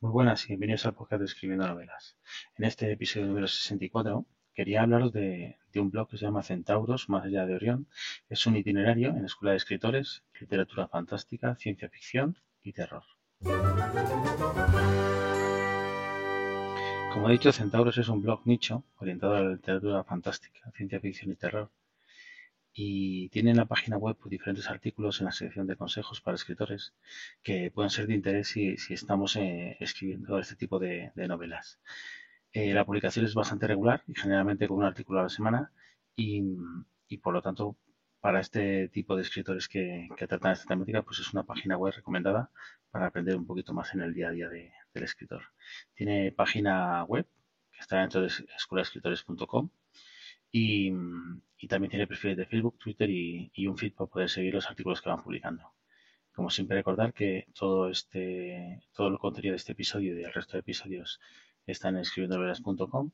Muy buenas y bienvenidos al podcast de Escribiendo Novelas. En este episodio número 64 quería hablaros de, de, un blog que se llama Centauros, más allá de Orión. Es un itinerario en escuela de escritores, literatura fantástica, ciencia ficción y terror. Como he dicho, Centauros es un blog nicho orientado a la literatura fantástica, ciencia ficción y terror y tiene en la página web pues, diferentes artículos en la sección de consejos para escritores que pueden ser de interés si, estamos eh, escribiendo este tipo de, novelas. Eh, la publicación es bastante regular y generalmente con un artículo a la semana y, por lo tanto para este tipo de escritores que, tratan esta temática pues es una página web recomendada para aprender un poquito más en el día a día de, del escritor. Tiene página web que está dentro de escuelaescritores.com y, y, también tiene perfiles de Facebook, Twitter y, y, un feed para poder seguir los artículos que van publicando. Como siempre recordar que todo este todo el contenido de este episodio y del resto de episodios está en escribiendovelas.com.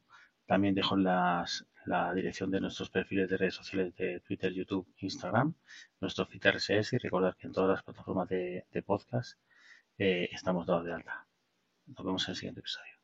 También dejo las, la dirección de nuestros perfiles de redes sociales de Twitter, YouTube, Instagram, nuestro feed RSS y recordar que en todas las plataformas de, de podcast eh, estamos dados de alta. Nos vemos en el siguiente episodio.